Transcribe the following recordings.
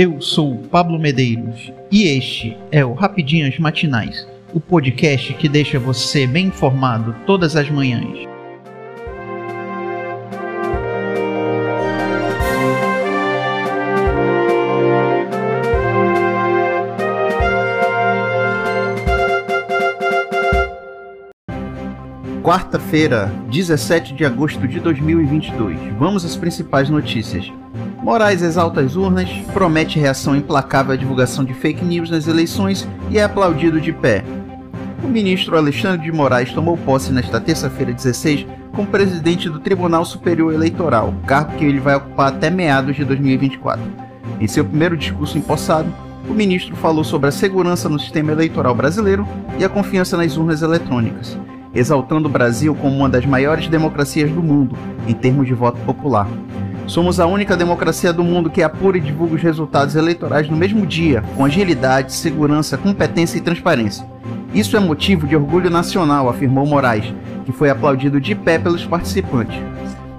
Eu sou Pablo Medeiros e este é o Rapidinhas Matinais, o podcast que deixa você bem informado todas as manhãs. Quarta-feira, 17 de agosto de 2022. Vamos às principais notícias. Moraes exalta as urnas, promete reação implacável à divulgação de fake news nas eleições e é aplaudido de pé. O ministro Alexandre de Moraes tomou posse nesta terça-feira 16 como presidente do Tribunal Superior Eleitoral, cargo que ele vai ocupar até meados de 2024. Em seu primeiro discurso empossado, o ministro falou sobre a segurança no sistema eleitoral brasileiro e a confiança nas urnas eletrônicas exaltando o Brasil como uma das maiores democracias do mundo em termos de voto popular. Somos a única democracia do mundo que apura e divulga os resultados eleitorais no mesmo dia, com agilidade, segurança, competência e transparência. Isso é motivo de orgulho nacional, afirmou Moraes, que foi aplaudido de pé pelos participantes.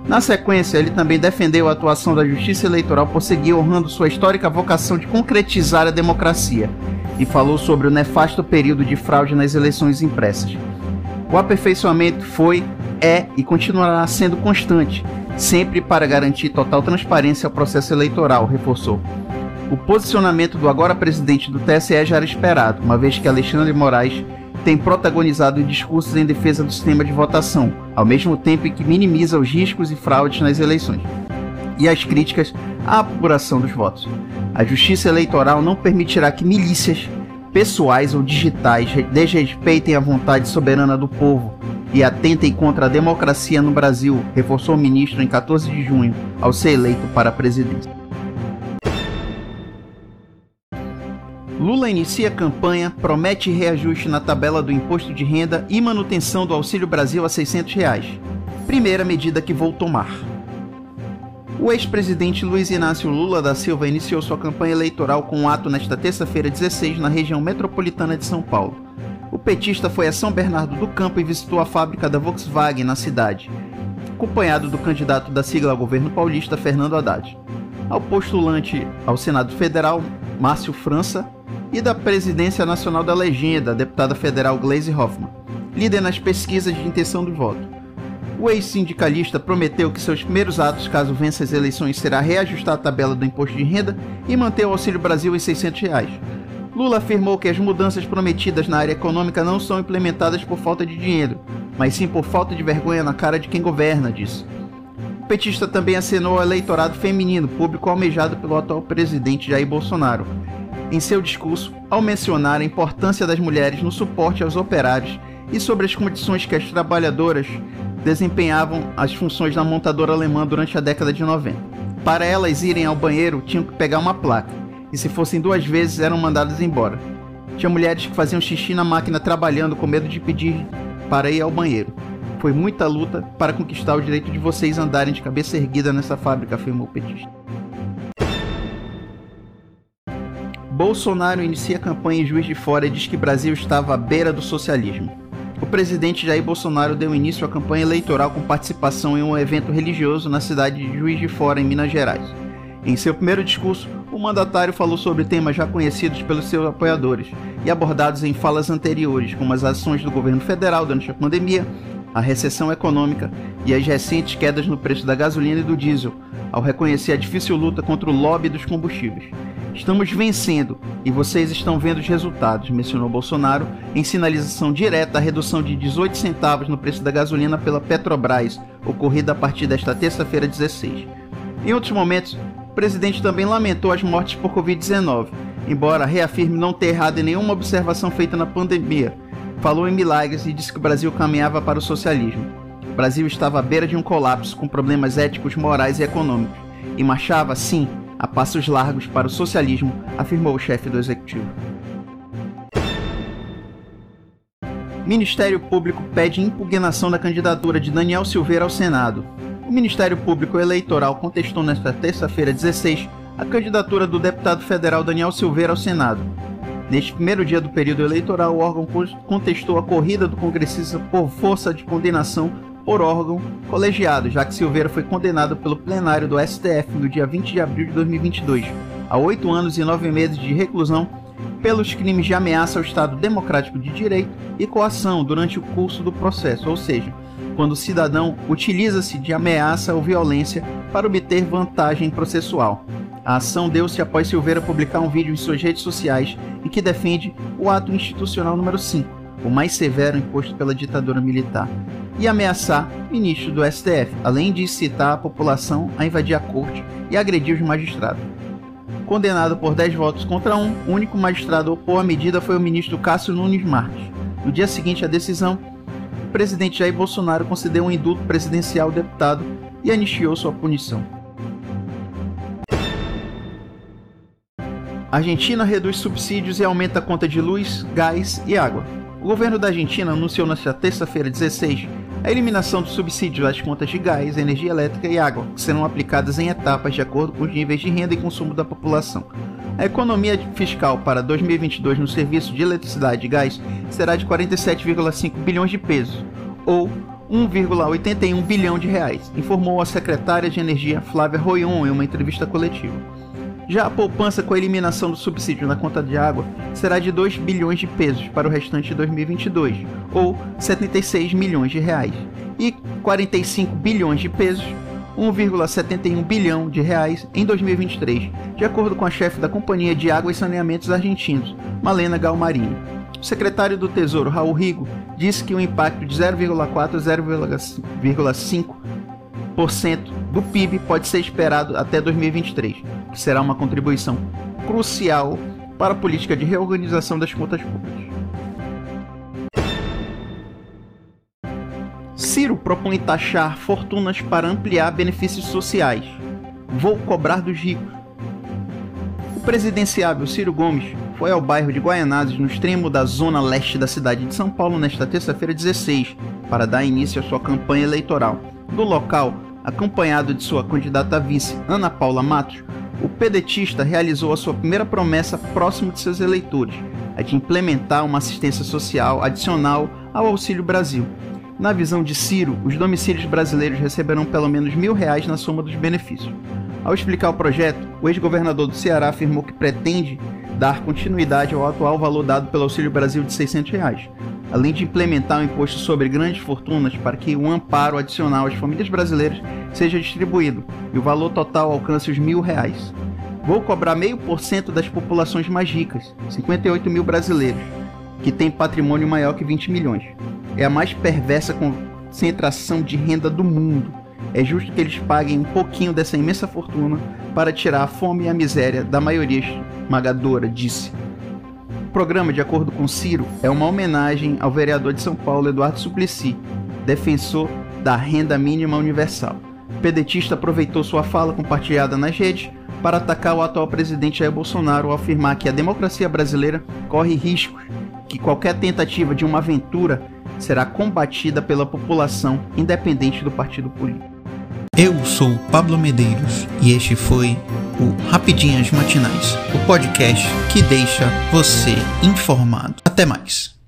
Na sequência, ele também defendeu a atuação da Justiça Eleitoral por seguir honrando sua histórica vocação de concretizar a democracia e falou sobre o nefasto período de fraude nas eleições impressas. O aperfeiçoamento foi, é e continuará sendo constante, sempre para garantir total transparência ao processo eleitoral, reforçou. O posicionamento do agora presidente do TSE já era esperado, uma vez que Alexandre Moraes tem protagonizado discursos em defesa do sistema de votação, ao mesmo tempo em que minimiza os riscos e fraudes nas eleições e as críticas à apuração dos votos. A justiça eleitoral não permitirá que milícias pessoais ou digitais desrespeitem a vontade soberana do povo e atentem contra a democracia no Brasil, reforçou o ministro em 14 de junho, ao ser eleito para a presidência. Lula inicia campanha, promete reajuste na tabela do imposto de renda e manutenção do Auxílio Brasil a 600 reais. Primeira medida que vou tomar. O ex-presidente Luiz Inácio Lula da Silva iniciou sua campanha eleitoral com um ato nesta terça-feira 16 na região metropolitana de São Paulo. O petista foi a São Bernardo do Campo e visitou a fábrica da Volkswagen na cidade, acompanhado do candidato da sigla ao governo paulista Fernando Haddad, ao postulante ao Senado Federal Márcio França e da presidência nacional da legenda, deputada federal Gleisi Hoffmann, líder nas pesquisas de intenção do voto. O ex-sindicalista prometeu que seus primeiros atos, caso vença as eleições, será reajustar a tabela do imposto de renda e manter o Auxílio Brasil em 600 reais. Lula afirmou que as mudanças prometidas na área econômica não são implementadas por falta de dinheiro, mas sim por falta de vergonha na cara de quem governa, disse. O petista também acenou ao eleitorado feminino, público almejado pelo atual presidente Jair Bolsonaro, em seu discurso, ao mencionar a importância das mulheres no suporte aos operários e sobre as condições que as trabalhadoras desempenhavam as funções da montadora alemã durante a década de 90. Para elas irem ao banheiro, tinham que pegar uma placa, e se fossem duas vezes, eram mandadas embora. Tinha mulheres que faziam xixi na máquina trabalhando com medo de pedir para ir ao banheiro. Foi muita luta para conquistar o direito de vocês andarem de cabeça erguida nessa fábrica, afirmou o petista. Bolsonaro inicia a campanha em Juiz de Fora e diz que Brasil estava à beira do socialismo o presidente Jair Bolsonaro deu início à campanha eleitoral com participação em um evento religioso na cidade de Juiz de Fora, em Minas Gerais. Em seu primeiro discurso, o mandatário falou sobre temas já conhecidos pelos seus apoiadores e abordados em falas anteriores, como as ações do governo federal durante a pandemia, a recessão econômica e as recentes quedas no preço da gasolina e do diesel, ao reconhecer a difícil luta contra o lobby dos combustíveis. Estamos vencendo e vocês estão vendo os resultados, mencionou Bolsonaro, em sinalização direta à redução de 18 centavos no preço da gasolina pela Petrobras, ocorrida a partir desta terça-feira 16. Em outros momentos, presidente também lamentou as mortes por Covid-19, embora reafirme não ter errado em nenhuma observação feita na pandemia. Falou em milagres e disse que o Brasil caminhava para o socialismo. O Brasil estava à beira de um colapso com problemas éticos, morais e econômicos, e marchava, sim, a passos largos para o socialismo, afirmou o chefe do executivo. Ministério Público pede impugnação da candidatura de Daniel Silveira ao Senado. O Ministério Público Eleitoral contestou nesta terça-feira 16 a candidatura do deputado federal Daniel Silveira ao Senado. Neste primeiro dia do período eleitoral, o órgão contestou a corrida do congressista por força de condenação por órgão colegiado, já que Silveira foi condenado pelo plenário do STF no dia 20 de abril de 2022 a oito anos e nove meses de reclusão pelos crimes de ameaça ao Estado Democrático de Direito e coação durante o curso do processo, ou seja, quando o cidadão utiliza-se de ameaça ou violência para obter vantagem processual. A ação deu-se após Silveira publicar um vídeo em suas redes sociais em que defende o ato institucional número 5, o mais severo imposto pela ditadura militar, e ameaçar ministros do STF, além de incitar a população a invadir a corte e agredir os magistrados. Condenado por 10 votos contra um, o único magistrado opor a medida foi o ministro Cássio Nunes Marques. No dia seguinte à decisão, presidente Jair Bolsonaro concedeu um indulto presidencial ao deputado e anistiou sua punição. A Argentina reduz subsídios e aumenta a conta de luz, gás e água. O governo da Argentina anunciou nesta terça-feira 16 a eliminação dos subsídios às contas de gás, energia elétrica e água, que serão aplicadas em etapas de acordo com os níveis de renda e consumo da população. A economia fiscal para 2022 no serviço de eletricidade e gás será de 47,5 bilhões de pesos, ou 1,81 bilhão de reais, informou a secretária de Energia Flávia Royon em uma entrevista coletiva. Já a poupança com a eliminação do subsídio na conta de água será de 2 bilhões de pesos para o restante de 2022, ou 76 milhões de reais, e 45 bilhões de pesos, 1,71 bilhão de reais em 2023, de acordo com a chefe da Companhia de Água e Saneamentos Argentinos, Malena Galmarini. O secretário do Tesouro, Raul Rigo, disse que o impacto de 0,4 a 0,5% do PIB pode ser esperado até 2023, que será uma contribuição crucial para a política de reorganização das contas públicas. Ciro propõe taxar fortunas para ampliar benefícios sociais. Vou cobrar dos ricos. O presidenciável Ciro Gomes foi ao bairro de Guaianazes, no extremo da zona leste da cidade de São Paulo, nesta terça-feira 16, para dar início à sua campanha eleitoral. Do local, Acompanhado de sua candidata a vice, Ana Paula Matos, o pedetista realizou a sua primeira promessa próximo de seus eleitores, a de implementar uma assistência social adicional ao Auxílio Brasil. Na visão de Ciro, os domicílios brasileiros receberão pelo menos mil reais na soma dos benefícios. Ao explicar o projeto, o ex-governador do Ceará afirmou que pretende dar continuidade ao atual valor dado pelo Auxílio Brasil de 600 reais, além de implementar um imposto sobre grandes fortunas para que um amparo adicional às famílias brasileiras seja distribuído e o valor total alcance os mil reais. Vou cobrar meio por cento das populações mais ricas, 58 mil brasileiros, que têm patrimônio maior que 20 milhões. É a mais perversa concentração de renda do mundo. É justo que eles paguem um pouquinho dessa imensa fortuna para tirar a fome e a miséria da maioria esmagadora, disse. O programa, de acordo com Ciro, é uma homenagem ao vereador de São Paulo Eduardo Suplicy, defensor da renda mínima universal. O pedetista aproveitou sua fala compartilhada nas redes para atacar o atual presidente Jair Bolsonaro ao afirmar que a democracia brasileira corre riscos, que qualquer tentativa de uma aventura será combatida pela população, independente do partido político. Eu sou Pablo Medeiros e este foi o Rapidinhas Matinais, o podcast que deixa você informado. Até mais.